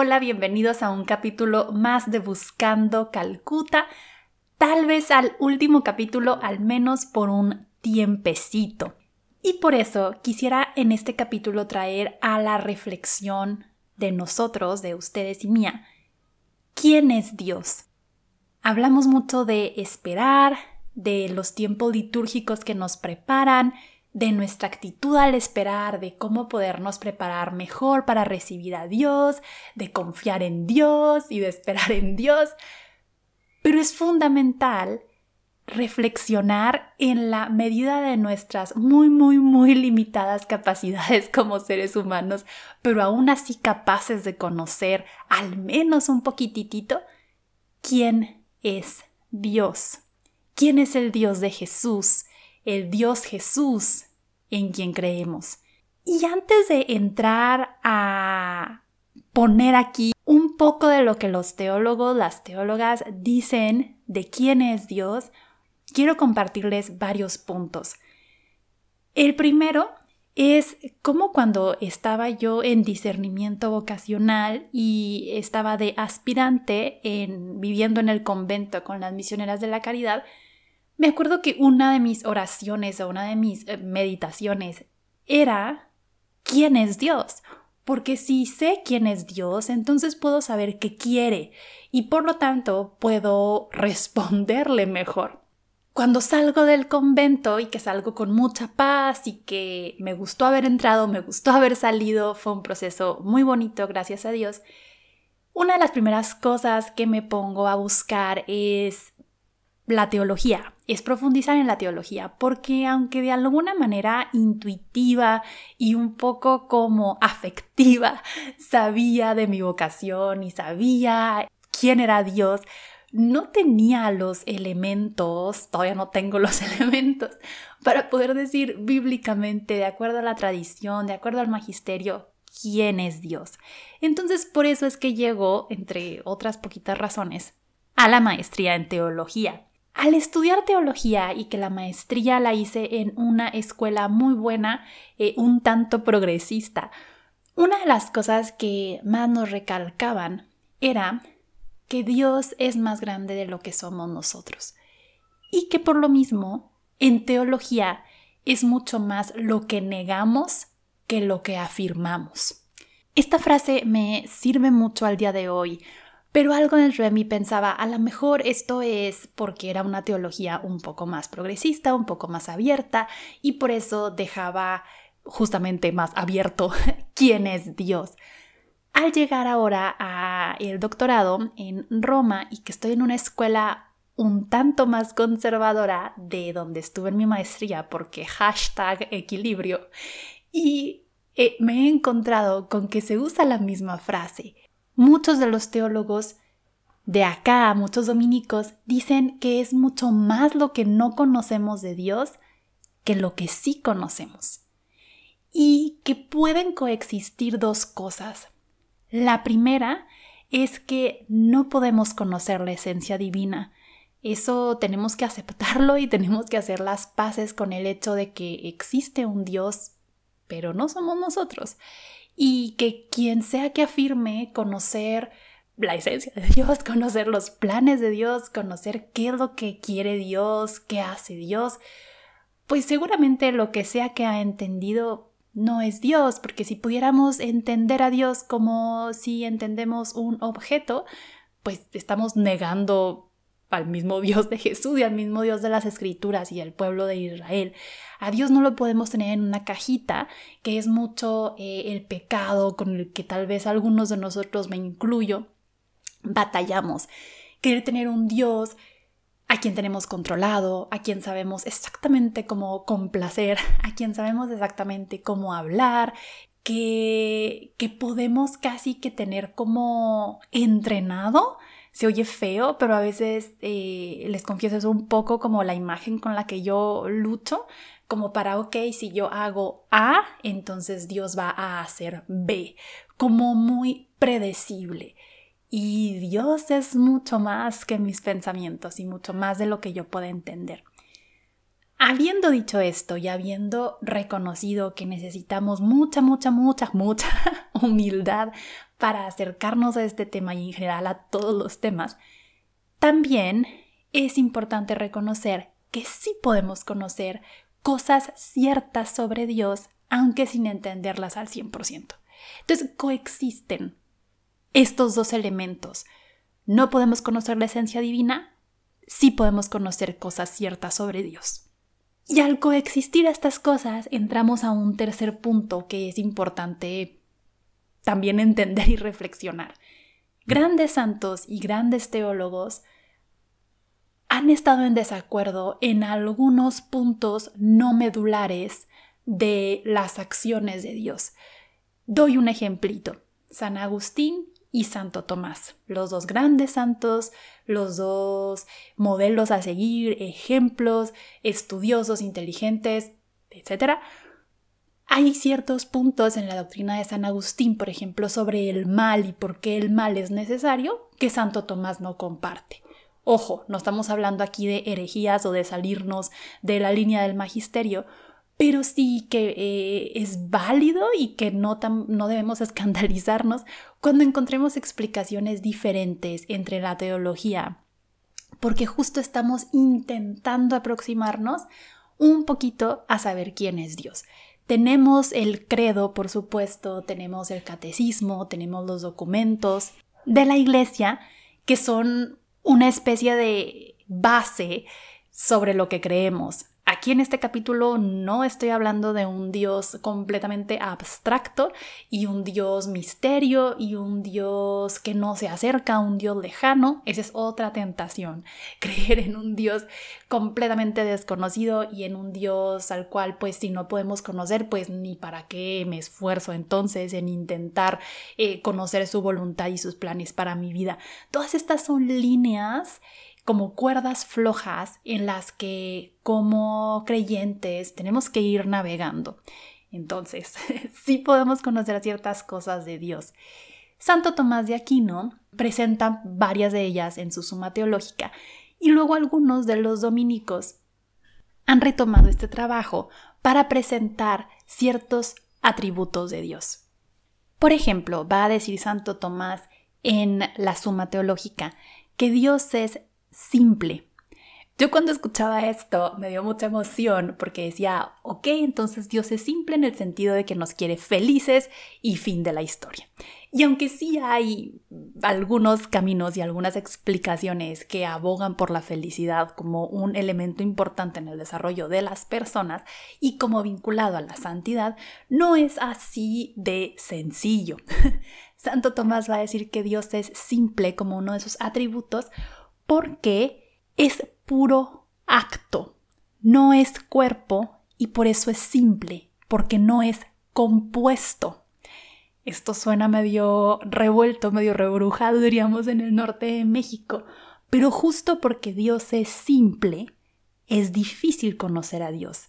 Hola, bienvenidos a un capítulo más de Buscando Calcuta, tal vez al último capítulo al menos por un tiempecito. Y por eso quisiera en este capítulo traer a la reflexión de nosotros, de ustedes y mía, ¿quién es Dios? Hablamos mucho de esperar, de los tiempos litúrgicos que nos preparan, de nuestra actitud al esperar, de cómo podernos preparar mejor para recibir a Dios, de confiar en Dios y de esperar en Dios. Pero es fundamental reflexionar en la medida de nuestras muy, muy, muy limitadas capacidades como seres humanos, pero aún así capaces de conocer al menos un poquitito quién es Dios. ¿Quién es el Dios de Jesús? El Dios Jesús en quien creemos. Y antes de entrar a poner aquí un poco de lo que los teólogos, las teólogas dicen de quién es Dios, quiero compartirles varios puntos. El primero es como cuando estaba yo en discernimiento vocacional y estaba de aspirante en viviendo en el convento con las misioneras de la caridad, me acuerdo que una de mis oraciones o una de mis eh, meditaciones era ¿quién es Dios? Porque si sé quién es Dios, entonces puedo saber qué quiere y por lo tanto puedo responderle mejor. Cuando salgo del convento y que salgo con mucha paz y que me gustó haber entrado, me gustó haber salido, fue un proceso muy bonito, gracias a Dios. Una de las primeras cosas que me pongo a buscar es la teología, es profundizar en la teología, porque aunque de alguna manera intuitiva y un poco como afectiva sabía de mi vocación y sabía quién era Dios, no tenía los elementos, todavía no tengo los elementos, para poder decir bíblicamente, de acuerdo a la tradición, de acuerdo al magisterio, quién es Dios. Entonces, por eso es que llegó, entre otras poquitas razones, a la maestría en teología. Al estudiar teología y que la maestría la hice en una escuela muy buena, eh, un tanto progresista, una de las cosas que más nos recalcaban era que Dios es más grande de lo que somos nosotros y que por lo mismo en teología es mucho más lo que negamos que lo que afirmamos. Esta frase me sirve mucho al día de hoy pero algo dentro de mí pensaba, a lo mejor esto es porque era una teología un poco más progresista, un poco más abierta, y por eso dejaba justamente más abierto quién es Dios. Al llegar ahora a el doctorado en Roma y que estoy en una escuela un tanto más conservadora de donde estuve en mi maestría, porque hashtag equilibrio, y eh, me he encontrado con que se usa la misma frase, muchos de los teólogos de acá, muchos dominicos, dicen que es mucho más lo que no conocemos de Dios que lo que sí conocemos. Y que pueden coexistir dos cosas. La primera es que no podemos conocer la esencia divina. Eso tenemos que aceptarlo y tenemos que hacer las paces con el hecho de que existe un Dios, pero no somos nosotros y que quien sea que afirme conocer la esencia de Dios, conocer los planes de Dios, conocer qué es lo que quiere Dios, qué hace Dios, pues seguramente lo que sea que ha entendido no es Dios, porque si pudiéramos entender a Dios como si entendemos un objeto, pues estamos negando al mismo Dios de Jesús y al mismo Dios de las Escrituras y al pueblo de Israel. A Dios no lo podemos tener en una cajita, que es mucho eh, el pecado con el que tal vez algunos de nosotros, me incluyo, batallamos. Querer tener un Dios a quien tenemos controlado, a quien sabemos exactamente cómo complacer, a quien sabemos exactamente cómo hablar, que, que podemos casi que tener como entrenado se oye feo, pero a veces eh, les confieso es un poco como la imagen con la que yo lucho, como para, ok, si yo hago A, entonces Dios va a hacer B, como muy predecible. Y Dios es mucho más que mis pensamientos y mucho más de lo que yo puedo entender. Habiendo dicho esto y habiendo reconocido que necesitamos mucha, mucha, mucha, mucha humildad para acercarnos a este tema y en general a todos los temas, también es importante reconocer que sí podemos conocer cosas ciertas sobre Dios, aunque sin entenderlas al 100%. Entonces coexisten estos dos elementos. No podemos conocer la esencia divina, sí podemos conocer cosas ciertas sobre Dios. Y al coexistir estas cosas, entramos a un tercer punto que es importante también entender y reflexionar. Grandes santos y grandes teólogos han estado en desacuerdo en algunos puntos no medulares de las acciones de Dios. Doy un ejemplito. San Agustín y Santo Tomás, los dos grandes santos, los dos modelos a seguir, ejemplos, estudiosos, inteligentes, etc. Hay ciertos puntos en la doctrina de San Agustín, por ejemplo, sobre el mal y por qué el mal es necesario, que Santo Tomás no comparte. Ojo, no estamos hablando aquí de herejías o de salirnos de la línea del magisterio, pero sí que eh, es válido y que no, no debemos escandalizarnos cuando encontremos explicaciones diferentes entre la teología, porque justo estamos intentando aproximarnos un poquito a saber quién es Dios. Tenemos el credo, por supuesto, tenemos el catecismo, tenemos los documentos de la iglesia que son una especie de base sobre lo que creemos. Aquí en este capítulo no estoy hablando de un Dios completamente abstracto y un Dios misterio y un Dios que no se acerca un Dios lejano. Esa es otra tentación, creer en un Dios completamente desconocido y en un Dios al cual pues si no podemos conocer pues ni para qué me esfuerzo entonces en intentar eh, conocer su voluntad y sus planes para mi vida. Todas estas son líneas como cuerdas flojas en las que como creyentes tenemos que ir navegando. Entonces, sí podemos conocer ciertas cosas de Dios. Santo Tomás de Aquino presenta varias de ellas en su suma teológica y luego algunos de los dominicos han retomado este trabajo para presentar ciertos atributos de Dios. Por ejemplo, va a decir Santo Tomás en la suma teológica que Dios es simple. Yo cuando escuchaba esto me dio mucha emoción porque decía, ok, entonces Dios es simple en el sentido de que nos quiere felices y fin de la historia. Y aunque sí hay algunos caminos y algunas explicaciones que abogan por la felicidad como un elemento importante en el desarrollo de las personas y como vinculado a la santidad, no es así de sencillo. Santo Tomás va a decir que Dios es simple como uno de sus atributos porque es puro acto, no es cuerpo y por eso es simple, porque no es compuesto. Esto suena medio revuelto, medio rebrujado, diríamos, en el norte de México, pero justo porque Dios es simple, es difícil conocer a Dios,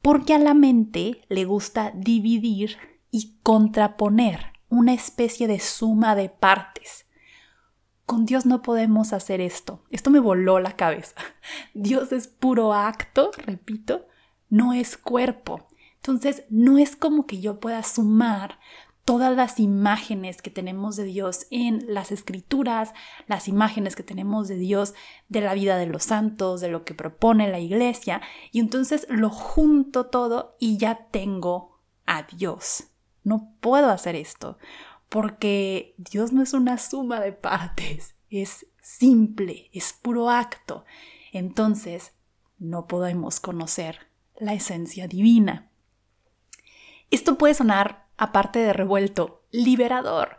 porque a la mente le gusta dividir y contraponer una especie de suma de partes. Con Dios no podemos hacer esto. Esto me voló la cabeza. Dios es puro acto, repito, no es cuerpo. Entonces, no es como que yo pueda sumar todas las imágenes que tenemos de Dios en las escrituras, las imágenes que tenemos de Dios de la vida de los santos, de lo que propone la iglesia, y entonces lo junto todo y ya tengo a Dios. No puedo hacer esto porque Dios no es una suma de partes, es simple, es puro acto. Entonces, no podemos conocer la esencia divina. Esto puede sonar, aparte de revuelto, liberador,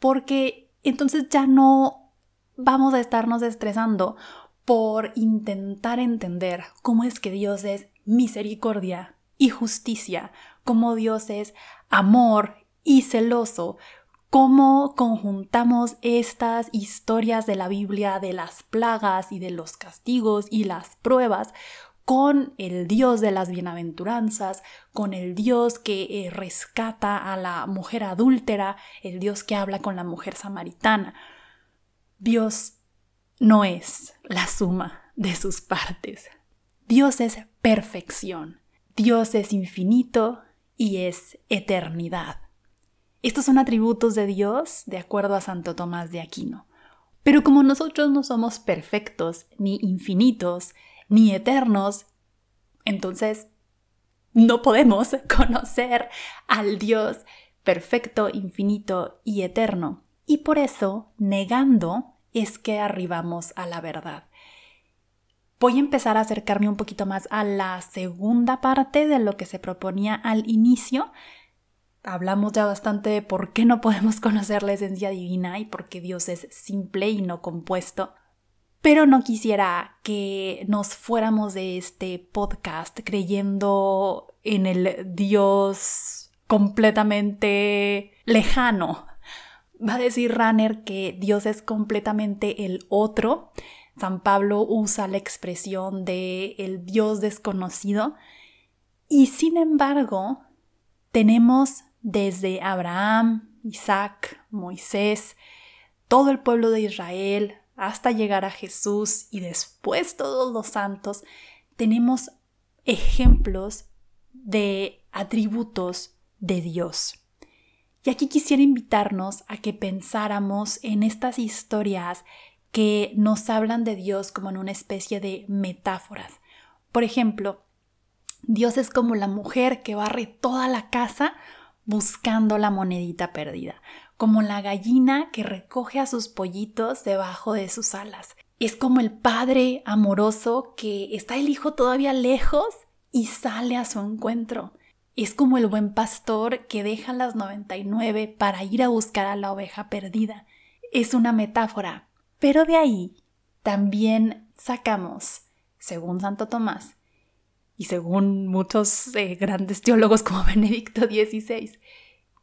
porque entonces ya no vamos a estarnos estresando por intentar entender cómo es que Dios es misericordia y justicia, cómo Dios es amor y celoso, cómo conjuntamos estas historias de la Biblia de las plagas y de los castigos y las pruebas con el Dios de las bienaventuranzas, con el Dios que eh, rescata a la mujer adúltera, el Dios que habla con la mujer samaritana. Dios no es la suma de sus partes. Dios es perfección. Dios es infinito y es eternidad. Estos son atributos de Dios de acuerdo a Santo Tomás de Aquino. Pero como nosotros no somos perfectos, ni infinitos, ni eternos, entonces no podemos conocer al Dios perfecto, infinito y eterno. Y por eso, negando, es que arribamos a la verdad. Voy a empezar a acercarme un poquito más a la segunda parte de lo que se proponía al inicio. Hablamos ya bastante de por qué no podemos conocer la esencia divina y por qué Dios es simple y no compuesto. Pero no quisiera que nos fuéramos de este podcast creyendo en el Dios completamente lejano. Va a decir Runner que Dios es completamente el otro. San Pablo usa la expresión de el Dios desconocido. Y sin embargo, tenemos desde Abraham, Isaac, Moisés, todo el pueblo de Israel, hasta llegar a Jesús y después todos los santos, tenemos ejemplos de atributos de Dios. Y aquí quisiera invitarnos a que pensáramos en estas historias que nos hablan de Dios como en una especie de metáforas. Por ejemplo, Dios es como la mujer que barre toda la casa buscando la monedita perdida, como la gallina que recoge a sus pollitos debajo de sus alas. Es como el padre amoroso que está el hijo todavía lejos y sale a su encuentro. Es como el buen pastor que deja las 99 para ir a buscar a la oveja perdida. Es una metáfora, pero de ahí también sacamos, según Santo Tomás, y según muchos eh, grandes teólogos como Benedicto XVI,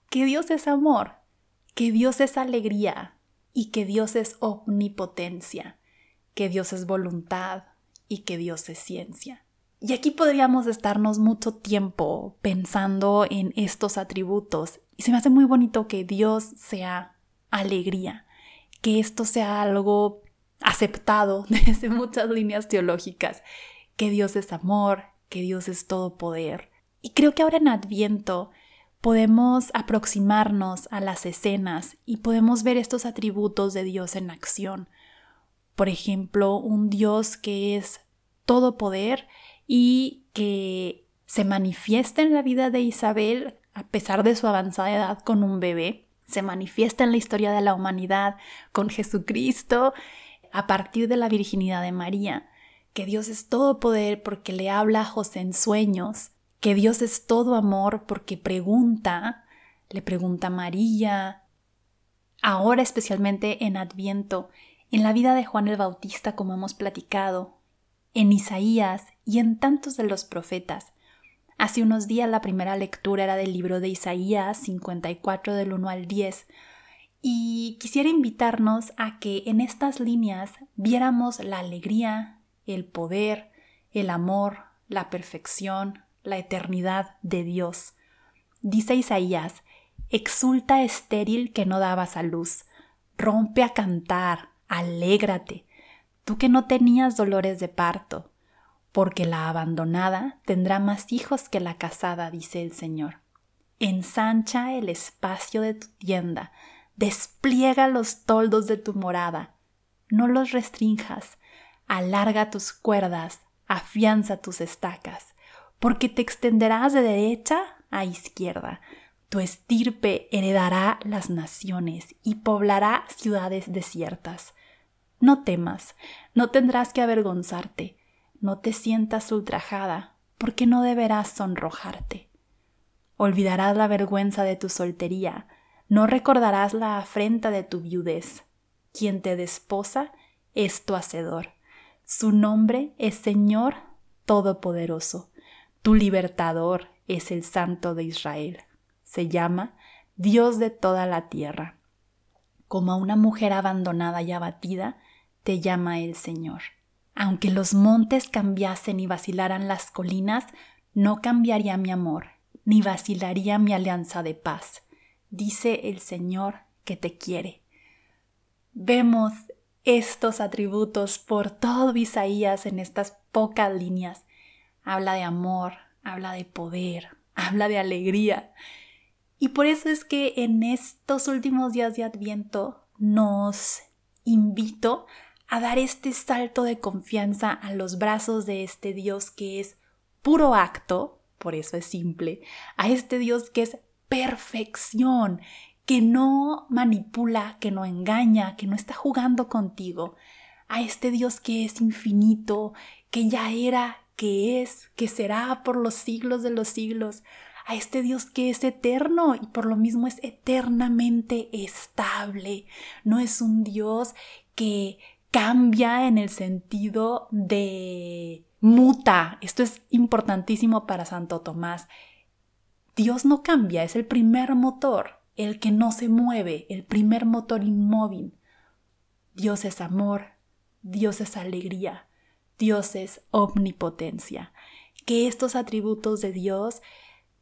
que Dios es amor que Dios es alegría y que Dios es omnipotencia, que Dios es voluntad y que Dios es ciencia. Y aquí podríamos estarnos mucho tiempo pensando en estos atributos y se me hace muy bonito que Dios sea alegría, que esto sea algo aceptado desde muchas líneas teológicas, que Dios es amor, que Dios es todo poder. Y creo que ahora en Adviento podemos aproximarnos a las escenas y podemos ver estos atributos de Dios en acción. Por ejemplo, un Dios que es todo poder y que se manifiesta en la vida de Isabel a pesar de su avanzada edad con un bebé, se manifiesta en la historia de la humanidad con Jesucristo a partir de la virginidad de María, que Dios es todo poder porque le habla a José en sueños, que Dios es todo amor porque pregunta, le pregunta a María, ahora especialmente en Adviento, en la vida de Juan el Bautista como hemos platicado, en Isaías y en tantos de los profetas. Hace unos días la primera lectura era del libro de Isaías 54 del 1 al 10 y quisiera invitarnos a que en estas líneas viéramos la alegría, el poder, el amor, la perfección, la eternidad de Dios. Dice Isaías, exulta estéril que no dabas a luz, rompe a cantar, alégrate, tú que no tenías dolores de parto, porque la abandonada tendrá más hijos que la casada, dice el Señor. Ensancha el espacio de tu tienda, despliega los toldos de tu morada, no los restrinjas, alarga tus cuerdas, afianza tus estacas porque te extenderás de derecha a izquierda. Tu estirpe heredará las naciones y poblará ciudades desiertas. No temas, no tendrás que avergonzarte, no te sientas ultrajada, porque no deberás sonrojarte. Olvidarás la vergüenza de tu soltería, no recordarás la afrenta de tu viudez. Quien te desposa es tu hacedor. Su nombre es Señor Todopoderoso. Tu libertador es el Santo de Israel. Se llama Dios de toda la tierra. Como a una mujer abandonada y abatida, te llama el Señor. Aunque los montes cambiasen y vacilaran las colinas, no cambiaría mi amor, ni vacilaría mi alianza de paz. Dice el Señor que te quiere. Vemos estos atributos por todo Isaías en estas pocas líneas. Habla de amor, habla de poder, habla de alegría. Y por eso es que en estos últimos días de Adviento nos invito a dar este salto de confianza a los brazos de este Dios que es puro acto, por eso es simple, a este Dios que es perfección, que no manipula, que no engaña, que no está jugando contigo, a este Dios que es infinito, que ya era, que es, que será por los siglos de los siglos, a este Dios que es eterno y por lo mismo es eternamente estable. No es un Dios que cambia en el sentido de muta. Esto es importantísimo para Santo Tomás. Dios no cambia, es el primer motor, el que no se mueve, el primer motor inmóvil. Dios es amor, Dios es alegría, Dios es omnipotencia. Que estos atributos de Dios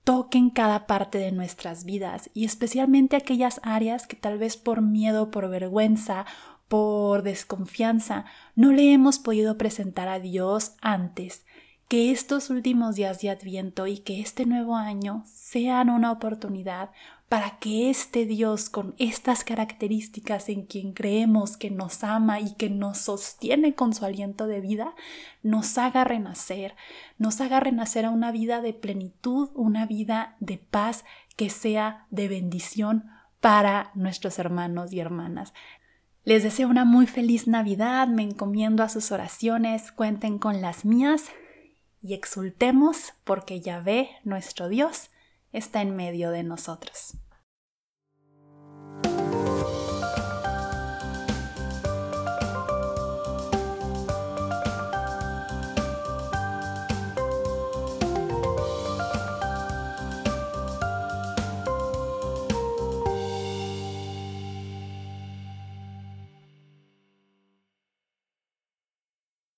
toquen cada parte de nuestras vidas y especialmente aquellas áreas que tal vez por miedo, por vergüenza por desconfianza no le hemos podido presentar a Dios antes. Que estos últimos días de Adviento y que este nuevo año sean una oportunidad para que este Dios con estas características en quien creemos que nos ama y que nos sostiene con su aliento de vida, nos haga renacer, nos haga renacer a una vida de plenitud, una vida de paz que sea de bendición para nuestros hermanos y hermanas. Les deseo una muy feliz Navidad, me encomiendo a sus oraciones, cuenten con las mías y exultemos porque Yahvé, nuestro Dios, está en medio de nosotros.